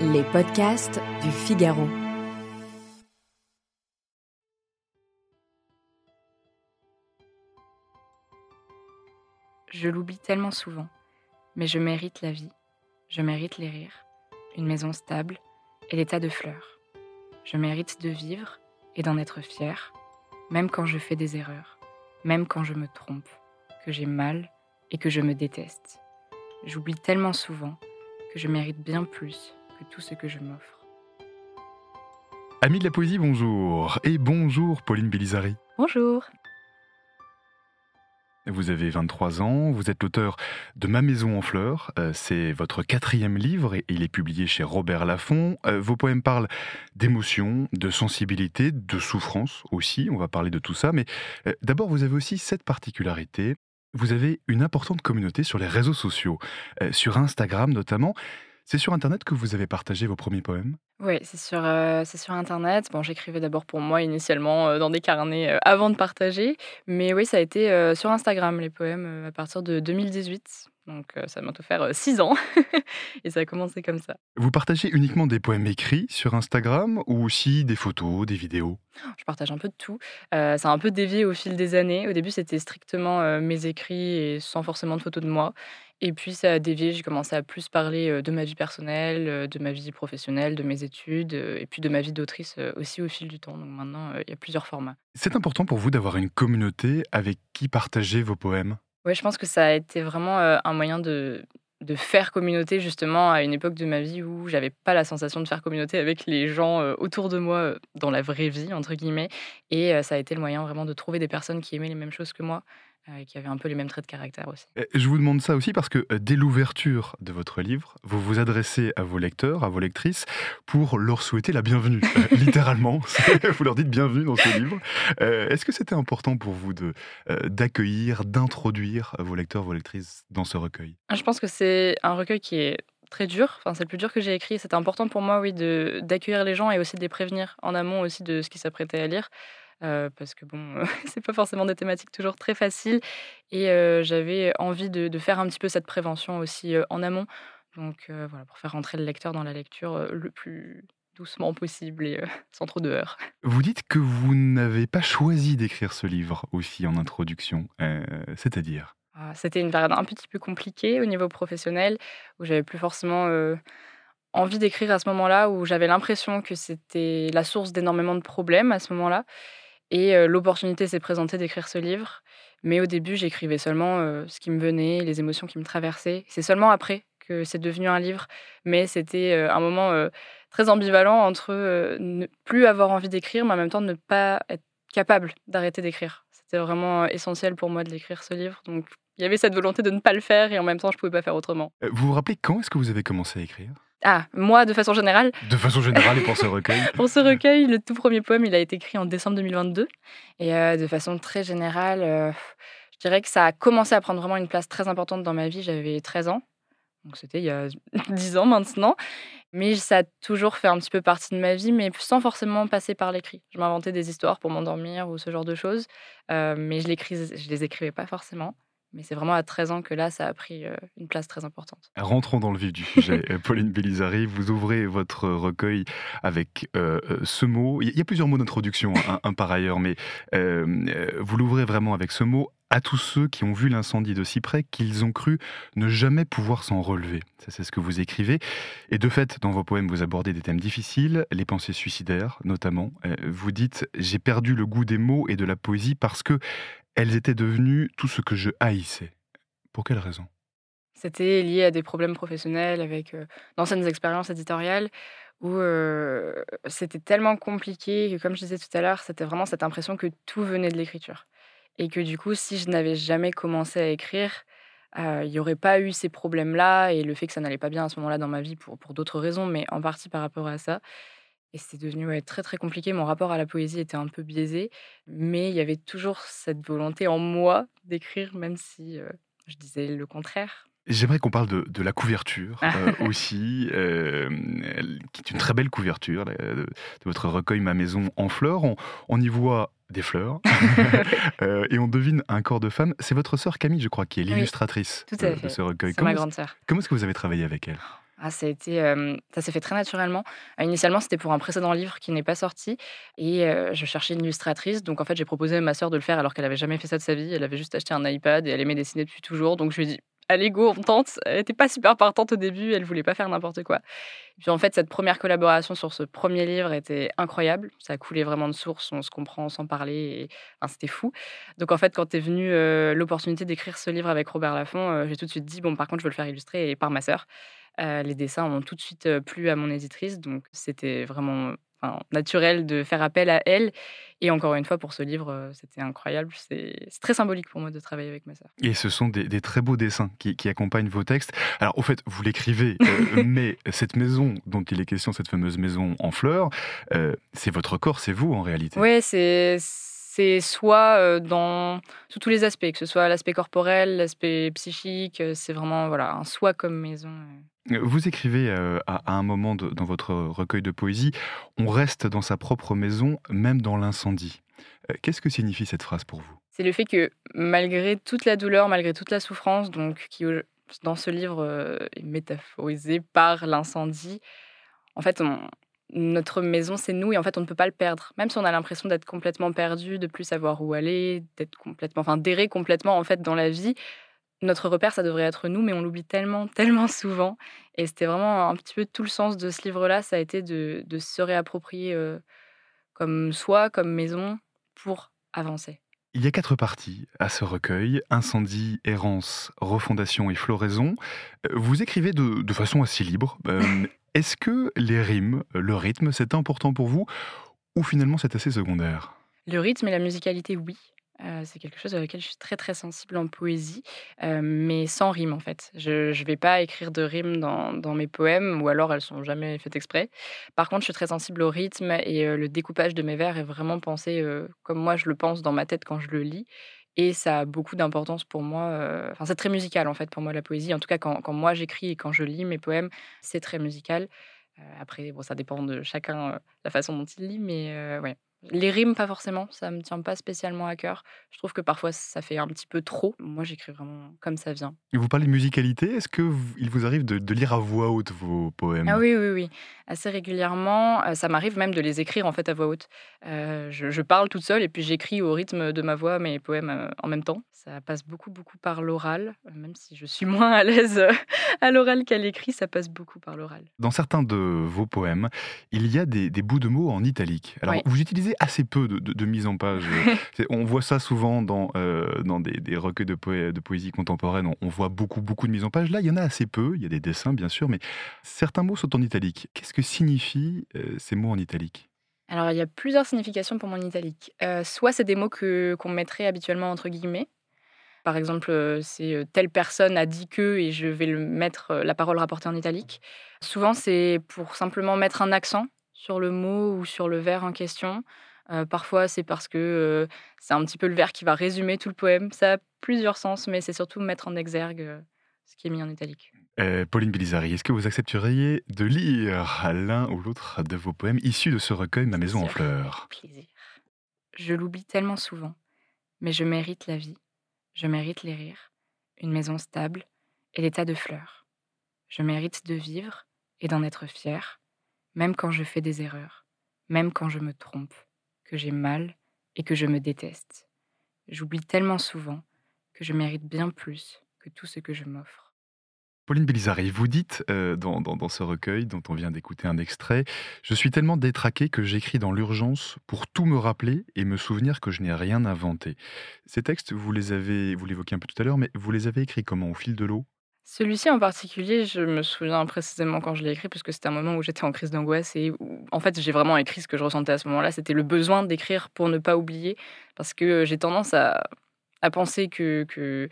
Les podcasts du Figaro. Je l'oublie tellement souvent, mais je mérite la vie, je mérite les rires, une maison stable et des tas de fleurs. Je mérite de vivre et d'en être fier, même quand je fais des erreurs, même quand je me trompe, que j'ai mal et que je me déteste. J'oublie tellement souvent que je mérite bien plus que tout ce que je m'offre. Amis de la poésie, bonjour. Et bonjour Pauline Bélizari. Bonjour. Vous avez 23 ans, vous êtes l'auteur de Ma maison en fleurs. Euh, c'est votre quatrième livre et il est publié chez Robert Laffont. Euh, vos poèmes parlent d'émotion, de sensibilité, de souffrance aussi. On va parler de tout ça. Mais euh, d'abord, vous avez aussi cette particularité. Vous avez une importante communauté sur les réseaux sociaux, sur Instagram notamment. C'est sur Internet que vous avez partagé vos premiers poèmes? Oui, c'est sur, euh, c'est sur Internet. Bon, j'écrivais d'abord pour moi initialement euh, dans des carnets euh, avant de partager. Mais oui, ça a été sur Instagram, les poèmes, à partir de 2018. Donc ça m'a tout faire six ans. et ça a commencé comme ça. Vous partagez uniquement des poèmes écrits sur Instagram ou aussi des photos, des vidéos? Je partage un peu de tout. ça a un peu dévié au fil des années. Au début, c'était strictement mes écrits et sans forcément de photos de moi. Et puis ça a dévié, j'ai commencé à plus parler de ma vie personnelle, de ma vie professionnelle, de mes études, et puis de ma vie d'autrice aussi au fil du temps. Donc maintenant, il y a plusieurs formats. C'est important pour vous d'avoir une communauté avec qui partager vos poèmes? Oui, je pense que ça a été vraiment un moyen de, de faire communauté justement à une époque de ma vie où j'avais pas la sensation de faire communauté avec les gens autour de moi dans la vraie vie entre guillemets et ça a été le moyen vraiment de trouver des personnes qui aimaient les mêmes choses que moi qui avait un peu les mêmes traits de caractère aussi. Je vous demande ça aussi parce que euh, dès l'ouverture de votre livre, vous vous adressez à vos lecteurs, à vos lectrices, pour leur souhaiter la bienvenue, euh, littéralement. vous leur dites bienvenue dans ce livre. Est-ce que c'était important pour vous d'accueillir, d'introduire vos lecteurs, vos lectrices dans ce recueil? Ah, Je pense que c'est un recueil qui est très dur. Enfin, c'est le plus dur que j'ai écrit. C'était important pour moi, oui, d'accueillir les gens et aussi de les prévenir en amont aussi de ce qu'ils s'apprêtaient à lire parce que bon, c'est pas forcément des thématiques toujours très faciles. Et j'avais envie de, faire un petit peu cette prévention aussi en amont. Donc voilà, pour faire rentrer le lecteur dans la lecture le plus doucement possible et sans trop de heurts. Vous dites que vous n'avez pas choisi d'écrire ce livre aussi en introduction, c'est-à-dire? Ah, C'était une période un petit peu compliquée au niveau professionnel, où j'avais plus forcément envie d'écrire à ce moment-là, où j'avais l'impression que c'était la source d'énormément de problèmes à ce moment-là. Et l'opportunité s'est présentée d'écrire ce livre. Mais au début, j'écrivais seulement ce qui me venait, les émotions qui me traversaient. C'est seulement après que c'est devenu un livre. Mais c'était un moment très ambivalent entre ne plus avoir envie d'écrire, mais en même temps ne pas être capable d'arrêter d'écrire. C'était vraiment essentiel pour moi de l'écrire, ce livre. Donc il y avait cette volonté de ne pas le faire et en même temps, je ne pouvais pas faire autrement. Vous vous rappelez quand est-ce que vous avez commencé à écrire? Ah, moi, de façon générale. De façon générale et pour ce recueil Pour ce recueil, le tout premier poème, il a été écrit en décembre 2022. Et euh, de façon très générale, euh, je dirais que ça a commencé à prendre vraiment une place très importante dans ma vie. J'avais 13 ans. Donc c'était il y a 10 ans maintenant. Mais ça a toujours fait un petit peu partie de ma vie, mais sans forcément passer par l'écrit. Je m'inventais des histoires pour m'endormir ou ce genre de choses. Euh, mais je, je les écrivais pas forcément. Mais c'est vraiment à 13 ans que là, ça a pris une place très importante. Rentrons dans le vif du sujet. Pauline Bélizari, vous ouvrez votre recueil avec ce mot. Il y a plusieurs mots d'introduction, hein, un, par ailleurs, mais vous l'ouvrez vraiment avec ce mot à tous ceux qui ont vu l'incendie de si près qu'ils ont cru ne jamais pouvoir s'en relever. Ça, c'est ce que vous écrivez. Et de fait, dans vos poèmes, vous abordez des thèmes difficiles, les pensées suicidaires notamment. vous dites J'ai perdu le goût des mots et de la poésie parce que elles étaient devenues tout ce que je haïssais. Pour quelle raison? C'était lié à des problèmes professionnels avec d'anciennes expériences éditoriales où c'était tellement compliqué que, comme je disais tout à l'heure, c'était vraiment cette impression que tout venait de l'écriture. Et que du coup, si je n'avais jamais commencé à écrire, il n'y aurait pas eu ces problèmes-là et le fait que ça n'allait pas bien à ce moment-là dans ma vie pour, pour d'autres raisons, mais en partie par rapport à ça. Et c'était devenu très très compliqué. Mon rapport à la poésie était un peu biaisé, mais il y avait toujours cette volonté en moi d'écrire, même si je disais le contraire. J'aimerais qu'on parle de, la couverture aussi, qui est une très belle couverture de, votre recueil Ma maison en fleurs. On, y voit des fleurs et on devine un corps de femme. C'est votre sœur Camille, je crois, qui est l'illustratrice de, ce recueil. C'est ma grande sœur. Comment est-ce que vous avez travaillé avec elle? Ah, ça, a été, ça s'est fait très naturellement. initialement, c'était pour un précédent livre qui n'est pas sorti. Et je cherchais une illustratrice. Donc, en fait, j'ai proposé à ma sœur de le faire alors qu'elle n'avait jamais fait ça de sa vie. Elle avait juste acheté un iPad et elle aimait dessiner depuis toujours. Donc, je lui ai dit allez, go, on tente. Elle n'était pas super partante au début. Elle voulait pas faire n'importe quoi. Et puis, en fait, cette première collaboration sur ce premier livre était incroyable. Ça coulé vraiment de source. On se comprend sans parler. Et... c'était fou. Donc, en fait, quand est venue l'opportunité d'écrire ce livre avec Robert Laffont, j'ai tout de suite dit bon, par contre, je veux le faire illustrer et par ma sœur. Euh, les dessins ont tout de suite euh, plu à mon éditrice, donc c'était vraiment naturel de faire appel à elle. Et encore une fois, pour ce livre, euh, c'était incroyable. C'est très symbolique pour moi de travailler avec ma sœur. Et ce sont des, très beaux dessins qui, accompagnent vos textes. Alors, au fait, vous l'écrivez, mais cette maison dont il est question, cette fameuse maison en fleurs, c'est votre corps, c'est vous en réalité. Oui, c'est c'est soit dans sous tous les aspects, que ce soit l'aspect corporel, l'aspect psychique, c'est vraiment voilà un soi comme maison. Vous écrivez à, un moment dans votre recueil de poésie, on reste dans sa propre maison, même dans l'incendie. Qu'est-ce que signifie cette phrase pour vous? C'est le fait que malgré toute la douleur, malgré toute la souffrance, donc qui dans ce livre est métaphorisé par l'incendie, en fait, on, notre maison, c'est nous et en fait, on ne peut pas le perdre. Même si on a l'impression d'être complètement perdu, de plus savoir où aller, d'être complètement, enfin, d'errer complètement en fait dans la vie. Notre repère, ça devrait être nous, mais on l'oublie tellement, tellement souvent. Et c'était vraiment un petit peu tout le sens de ce livre-là, ça a été de, se réapproprier euh, comme soi, comme maison, pour avancer. Il y a quatre parties à ce recueil incendie, errance, refondation et floraison. Euh, vous écrivez de, façon assez libre. Euh, est-ce que les rimes, le rythme, c'est important pour vous ou finalement c'est assez secondaire? Le rythme et la musicalité, oui. Euh, c'est quelque chose auquel je suis très très sensible en poésie, euh, mais sans rime en fait. Je ne vais pas écrire de rimes dans, dans, mes poèmes, ou alors elles sont jamais faites exprès. Par contre, je suis très sensible au rythme et euh, le découpage de mes vers est vraiment pensé comme moi je le pense dans ma tête quand je le lis. Et ça a beaucoup d'importance pour moi. Enfin, c'est très musical en fait pour moi la poésie. En tout cas, quand, moi j'écris et quand je lis mes poèmes, c'est très musical. après, bon, ça dépend de chacun la façon dont il lit, mais ouais, les rimes, pas forcément, ça me tient pas spécialement à cœur. Je trouve que parfois ça fait un petit peu trop. Moi, j'écris vraiment comme ça vient. Et vous parlez de musicalité, est-ce que il vous arrive de, lire à voix haute vos poèmes? Ah oui, oui, oui, assez régulièrement. Euh, ça m'arrive même de les écrire en fait à voix haute. Euh, je, parle toute seule et puis j'écris au rythme de ma voix mes poèmes euh, en même temps. Ça passe beaucoup, beaucoup par l'oral, même si je suis moins à l'aise à l'oral qu'à l'écrit, ça passe beaucoup par l'oral. Dans certains de vos poèmes, il y a des, bouts de mots en italique. Alors, vous utilisez assez peu de, mise en page. on voit ça souvent dans, euh, dans des, recueils de, de, poésie contemporaine. On, voit beaucoup, beaucoup de mise en page. Là, il y en a assez peu. Il y a des dessins, bien sûr, mais certains mots sont en italique. Qu'est-ce que signifient euh, ces mots en italique? Alors, il y a plusieurs significations pour mon italique. Euh, soit c'est des mots que, qu'on mettrait habituellement entre guillemets. Par exemple, c'est telle personne a dit que et je vais le mettre la parole rapportée en italique. Souvent, c'est pour simplement mettre un accent sur le mot ou sur le vers en question. parfois, c'est parce que c'est un petit peu le vers qui va résumer tout le poème. Ça a plusieurs sens, mais c'est surtout mettre en exergue ce qui est mis en italique. Pauline Bilizari, est-ce que vous accepteriez de lire l'un ou l'autre de vos poèmes issus de ce recueil Ma maison en fleurs? Plaisir. Je l'oublie tellement souvent, mais je mérite la vie, je mérite les rires, une maison stable et l'état de fleurs. Je mérite de vivre et d'en être fier, même quand je fais des erreurs, même quand je me trompe, que j'ai mal et que je me déteste. J'oublie tellement souvent que je mérite bien plus que tout ce que je m'offre. Pauline Bélizari, vous dites euh, dans, dans, ce recueil dont on vient d'écouter un extrait, Je suis tellement détraqué que j'écris dans l'urgence pour tout me rappeler et me souvenir que je n'ai rien inventé. Ces textes, vous les avez, vous l'évoquiez un peu tout à l'heure, mais vous les avez écrits comment? Au fil de l'eau? Celui-ci en particulier, je me souviens précisément quand je l'ai écrit, puisque c'était un moment où j'étais en crise d'angoisse et où, en fait, j'ai vraiment écrit ce que je ressentais à ce moment-là. C'était le besoin d'écrire pour ne pas oublier, parce que j'ai tendance à, penser que, que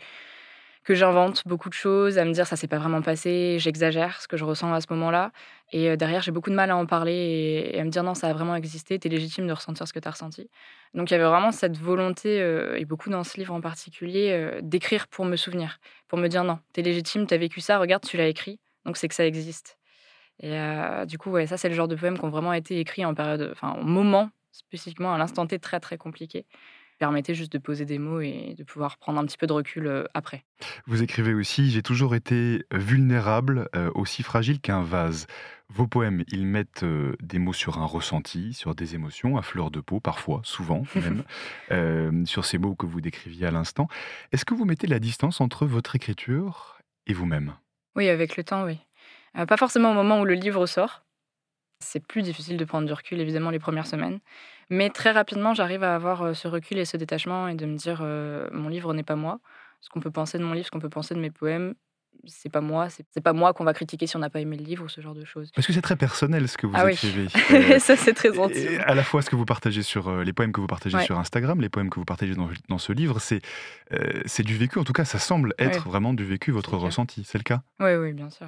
que j'invente beaucoup de choses, à me dire ça s'est pas vraiment passé, j'exagère ce que je ressens à ce moment-là. Et euh, derrière, j'ai beaucoup de mal à en parler et, à me dire non, ça a vraiment existé, tu es légitime de ressentir ce que tu as ressenti. Donc il y avait vraiment cette volonté, euh, et beaucoup dans ce livre en particulier, euh, d'écrire pour me souvenir, pour me dire non, tu es légitime, tu as vécu ça, regarde, tu l'as écrit, donc c'est que ça existe. Et du coup, ouais, ça, c'est le genre de poèmes qui ont vraiment été écrits en période, enfin, au moment spécifiquement, à l'instant T très très compliqué. Permettait juste de poser des mots et de pouvoir prendre un petit peu de recul après. Vous écrivez aussi J'ai toujours été vulnérable, aussi fragile qu'un vase. Vos poèmes, ils mettent des mots sur un ressenti, sur des émotions, à fleur de peau, parfois, souvent même, sur ces mots que vous décriviez à l'instant. Est-ce que vous mettez la distance entre votre écriture et vous-même? Oui, avec le temps, oui. pas forcément au moment où le livre sort. C'est plus difficile de prendre du recul, évidemment, les premières semaines. Mais très rapidement, j'arrive à avoir ce recul et ce détachement et de me dire mon livre n'est pas moi. Ce qu'on peut penser de mon livre, ce qu'on peut penser de mes poèmes, c'est pas moi, c'est pas moi qu'on va critiquer si on n'a pas aimé le livre ou ce genre de choses. Parce que c'est très personnel ce que vous ah écrivez. Oui. ça c'est très gentil. À la fois ce que vous partagez sur les poèmes que vous partagez sur Instagram, les poèmes que vous partagez dans, ce livre, c'est c'est du vécu. En tout cas, ça semble être vraiment du vécu, votre ressenti. C'est le cas? Oui, oui, bien sûr.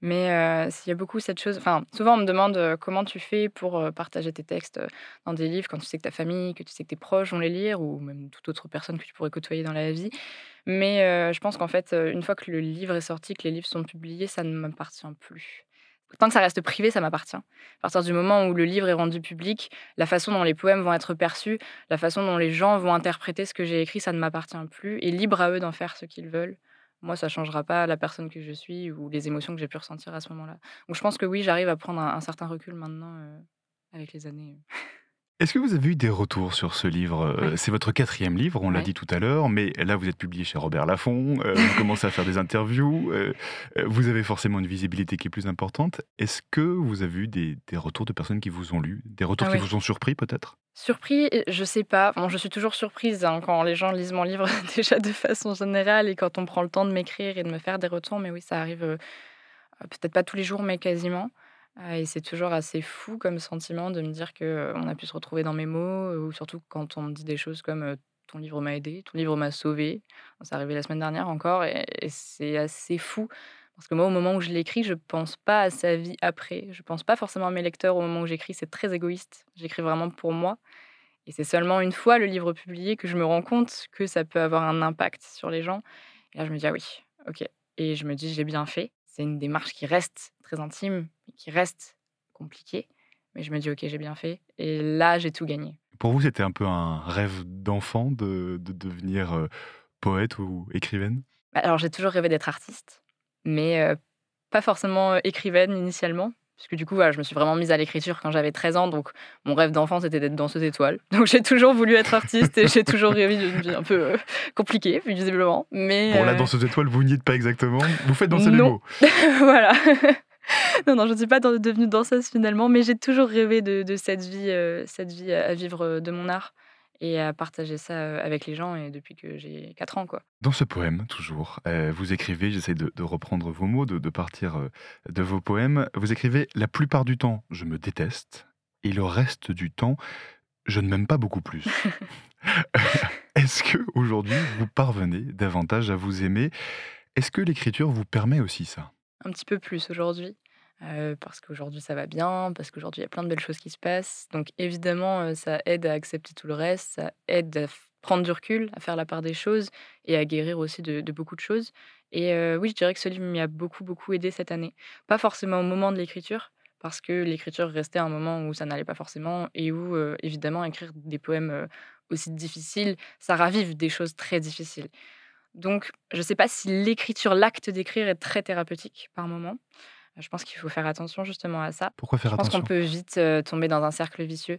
Mais s'il y a beaucoup cette chose, enfin, souvent on me demande comment tu fais pour partager tes textes dans des livres quand tu sais que ta famille, que tu sais que tes proches vont les lire ou même toute autre personne que tu pourrais côtoyer dans la vie. Mais je pense qu'en fait, une fois que le livre est sorti, que les livres sont publiés, ça ne m'appartient plus. Tant que ça reste privé, ça m'appartient. À partir du moment où le livre est rendu public, la façon dont les poèmes vont être perçus, la façon dont les gens vont interpréter ce que j'ai écrit, ça ne m'appartient plus. Et libre à eux d'en faire ce qu'ils veulent moi, ça changera pas la personne que je suis ou les émotions que j'ai pu ressentir à ce moment-là. Donc je pense que oui, j'arrive à prendre un, certain recul maintenant avec les années. Est-ce que vous avez eu des retours sur ce livre C'est votre quatrième livre, on l'a dit tout à l'heure, mais là vous êtes publié chez Robert Laffont, vous commencez à faire des interviews, vous avez forcément une visibilité qui est plus importante. Est-ce que vous avez eu des, retours de personnes qui vous ont lu Des retours ah qui vous ont surpris peut-être? Surpris, je sais pas. Bon, je suis toujours surprise hein, quand les gens lisent mon livre déjà de façon générale et quand on prend le temps de m'écrire et de me faire des retours. Mais oui, ça arrive peut-être pas tous les jours, mais quasiment. Et c'est toujours assez fou comme sentiment de me dire qu'on a pu se retrouver dans mes mots, ou surtout quand on me dit des choses comme ton livre m'a aidé, ton livre m'a sauvé. Ça arrivé la semaine dernière encore, et, c'est assez fou. Parce que moi, au moment où je l'écris, je pense pas à sa vie après. Je pense pas forcément à mes lecteurs au moment où j'écris. C'est très égoïste. J'écris vraiment pour moi. Et c'est seulement une fois le livre publié que je me rends compte que ça peut avoir un impact sur les gens. Et là, je me dis, ah oui, ok. Et je me dis, j'ai bien fait. C'est une démarche qui reste très intime, qui reste compliquée. Mais je me dis, ok, j'ai bien fait. Et là, j'ai tout gagné. Pour vous, c'était un peu un rêve d'enfant de, devenir euh, poète ou écrivaine? Bah, Alors, j'ai toujours rêvé d'être artiste, mais euh, pas forcément euh, écrivaine initialement. Parce que du coup, voilà, je me suis vraiment mise à l'écriture quand j'avais 13 ans. Donc, mon rêve d'enfant, c'était d'être danseuse étoile. Donc, j'ai toujours voulu être artiste et j'ai toujours rêvé d'une vie un peu euh, compliquée, visiblement. Mais, bon, la danseuse étoile, vous n'y êtes pas exactement. Vous faites danser les mots. voilà. non, non, je ne suis pas devenue danseuse finalement, mais j'ai toujours rêvé de, cette vie, euh, cette vie à vivre de mon art et à partager ça avec les gens et depuis que j'ai 4 ans. Quoi. Dans ce poème, toujours, vous écrivez, j'essaie de, reprendre vos mots, de, partir de vos poèmes, vous écrivez La plupart du temps, je me déteste et le reste du temps, je ne m'aime pas beaucoup plus. Est-ce que aujourd'hui vous parvenez davantage à vous aimer? Est-ce que l'écriture vous permet aussi ça? Un petit peu plus aujourd'hui parce qu'aujourd'hui ça va bien, parce qu'aujourd'hui il y a plein de belles choses qui se passent. Donc évidemment, ça aide à accepter tout le reste, ça aide à prendre du recul, à faire la part des choses et à guérir aussi de, beaucoup de choses. Et oui, je dirais que ce livre m'y a beaucoup, beaucoup aidé cette année. Pas forcément au moment de l'écriture, parce que l'écriture restait un moment où ça n'allait pas forcément et où, évidemment, écrire des poèmes aussi difficiles, ça ravive des choses très difficiles. Donc, je ne sais pas si l'écriture, l'acte d'écrire est très thérapeutique par moment. Je pense qu'il faut faire attention justement à ça. Pourquoi faire attention Je pense qu'on peut vite tomber dans un cercle vicieux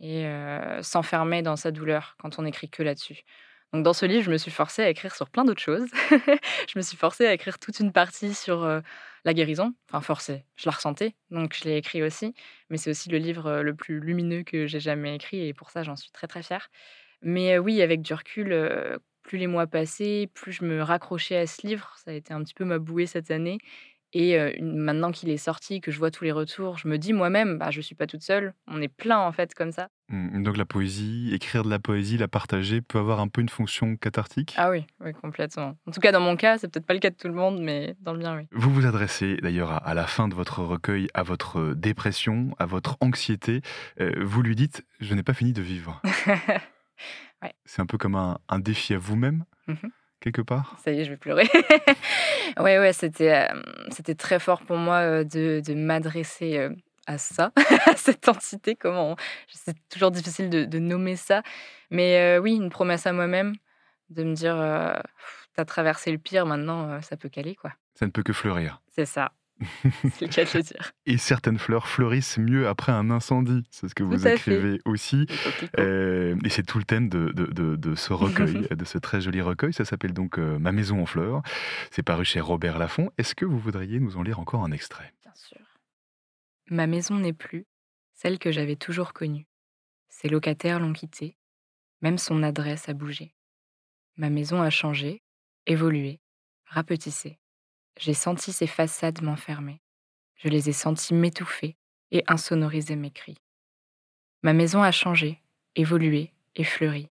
et s'enfermer dans sa douleur quand on n'écrit que là-dessus. Donc dans ce livre, je me suis forcée à écrire sur plein d'autres choses. je me suis forcée à écrire toute une partie sur la guérison. Enfin forcée, je la ressentais, donc je l'ai écrit aussi. Mais c'est aussi le livre le plus lumineux que j'ai jamais écrit et pour ça j'en suis très très fière. Mais oui, avec du recul, plus les mois passaient, plus je me raccrochais à ce livre. Ça a été un petit peu ma bouée cette année. Et maintenant qu'il est sorti, que je vois tous les retours, je me dis moi-même, bah, je ne suis pas toute seule. On est plein, en fait, comme ça. Mmh, donc la poésie, écrire de la poésie, la partager, peut avoir un peu une fonction cathartique? Ah oui, oui, complètement. En tout cas, dans mon cas, c'est peut-être pas le cas de tout le monde, mais dans le bien, oui. Vous vous adressez d'ailleurs à, la fin de votre recueil à votre dépression, à votre anxiété. vous lui dites, je n'ai pas fini de vivre. ouais. C'est un peu comme un, défi à vous-même. Mmh quelque part? Ça y est, je vais pleurer. ouais, ouais, c'était, c'était très fort pour moi de, de m'adresser à ça, à cette entité. Comment C'est toujours difficile de, nommer ça. Mais oui, une promesse à moi-même de me dire tu as traversé le pire, maintenant ça peut caler. quoi. Ça ne peut que fleurir. C'est ça. c'est le cas de le dire. Et certaines fleurs fleurissent mieux après un incendie. C'est ce que vous écrivez aussi. Euh, et c'est tout le thème de, de, ce recueil, de ce très joli recueil. Ça s'appelle donc euh, Ma maison en fleurs. C'est paru chez Robert Laffont. Est-ce que vous voudriez nous en lire encore un extrait? Bien sûr. Ma maison n'est plus celle que j'avais toujours connue. Ses locataires l'ont quittée. Même son adresse a bougé. Ma maison a changé, évolué, rapetissé. J'ai senti ces façades m'enfermer. Je les ai sentis m'étouffer et insonoriser mes cris. Ma maison a changé, évolué et fleuri.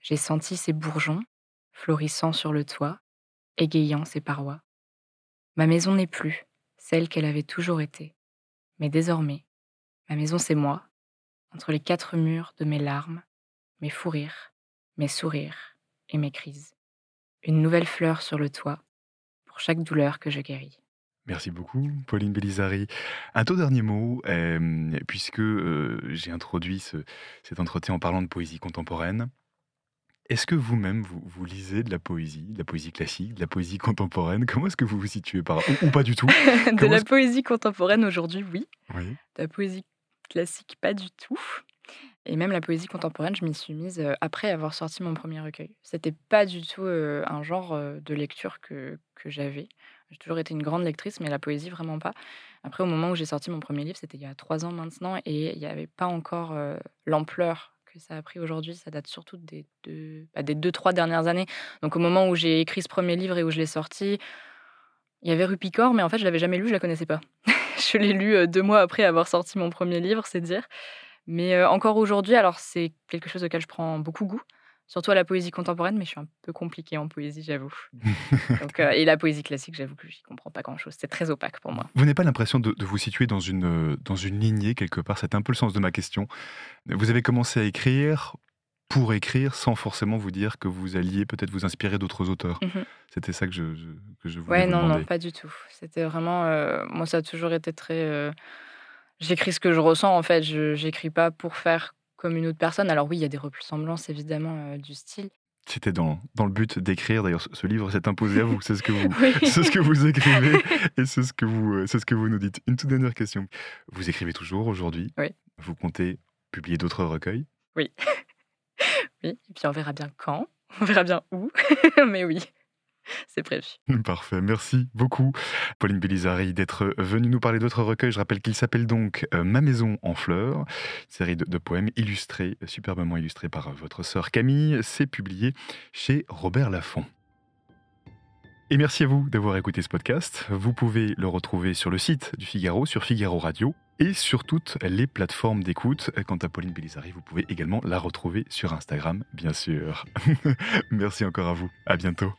J'ai senti ces bourgeons, florissant sur le toit, égayant ses parois. Ma maison n'est plus celle qu'elle avait toujours été. Mais désormais, ma maison c'est moi, entre les quatre murs de mes larmes, mes fous rires, mes sourires et mes crises. Une nouvelle fleur sur le toit, chaque douleur que je guéris. Merci beaucoup, Pauline Bélizari. Un tout dernier mot, puisque j'ai introduit cet entretien en parlant de poésie contemporaine. Est-ce que vous-même, vous, lisez de la poésie, de la poésie classique, de la poésie contemporaine? Comment est-ce que vous vous situez par ou, ou pas du tout? De la poésie contemporaine aujourd'hui, oui. oui. De la poésie classique, pas du tout. Et même la poésie contemporaine, je m'y suis mise après avoir sorti mon premier recueil. C'était pas du tout un genre de lecture que, que j'avais. J'ai toujours été une grande lectrice, mais la poésie, vraiment pas. Après, au moment où j'ai sorti mon premier livre, c'était il y a trois ans maintenant, et il n'y avait pas encore l'ampleur que ça a pris aujourd'hui. Ça date surtout des deux, bah, des deux, trois dernières années. Donc, au moment où j'ai écrit ce premier livre et où je l'ai sorti, il y avait Rupicor, mais en fait, je l'avais jamais lu, je la connaissais pas. je l'ai lu deux mois après avoir sorti mon premier livre, c'est dire. Mais encore aujourd'hui, alors c'est quelque chose auquel je prends beaucoup goût, surtout à la poésie contemporaine, mais je suis un peu compliquée en poésie, j'avoue. et la poésie classique, j'avoue que je n'y comprends pas grand-chose. C'est très opaque pour moi. Vous n'avez pas l'impression de, vous situer dans une, dans une lignée quelque part? C'est un peu le sens de ma question. Vous avez commencé à écrire pour écrire sans forcément vous dire que vous alliez peut-être vous inspirer d'autres auteurs. Mmh C'était ça que je, que je voulais ouais, non, non, pas du tout. C'était vraiment... moi, ça a toujours été très J'écris ce que je ressens, en fait. Je j'écris pas pour faire comme une autre personne. Alors oui, il y a des ressemblances, évidemment, euh, du style. C'était dans, dans le but d'écrire. D'ailleurs, ce livre s'est imposé à vous. C'est ce que vous, c'est ce que vous écrivez et c'est ce que vous, euh, c'est ce que vous nous dites. Une toute dernière question. Vous écrivez toujours aujourd'hui. Oui. Vous comptez publier d'autres recueils? Oui. oui. Et puis on verra bien quand. On verra bien où. Mais oui. C'est prévu. Parfait. Merci beaucoup, Pauline Bélizari, d'être venue nous parler d'autres recueils. Je rappelle qu'il s'appelle donc euh, Ma maison en fleurs, série de, poèmes illustrés, superbement illustrés par votre sœur Camille. C'est publié chez Robert Laffont. Et merci à vous d'avoir écouté ce podcast. Vous pouvez le retrouver sur le site du Figaro, sur Figaro Radio et sur toutes les plateformes d'écoute. Quant à Pauline Bélizari, vous pouvez également la retrouver sur Instagram, bien sûr. merci encore à vous. À bientôt.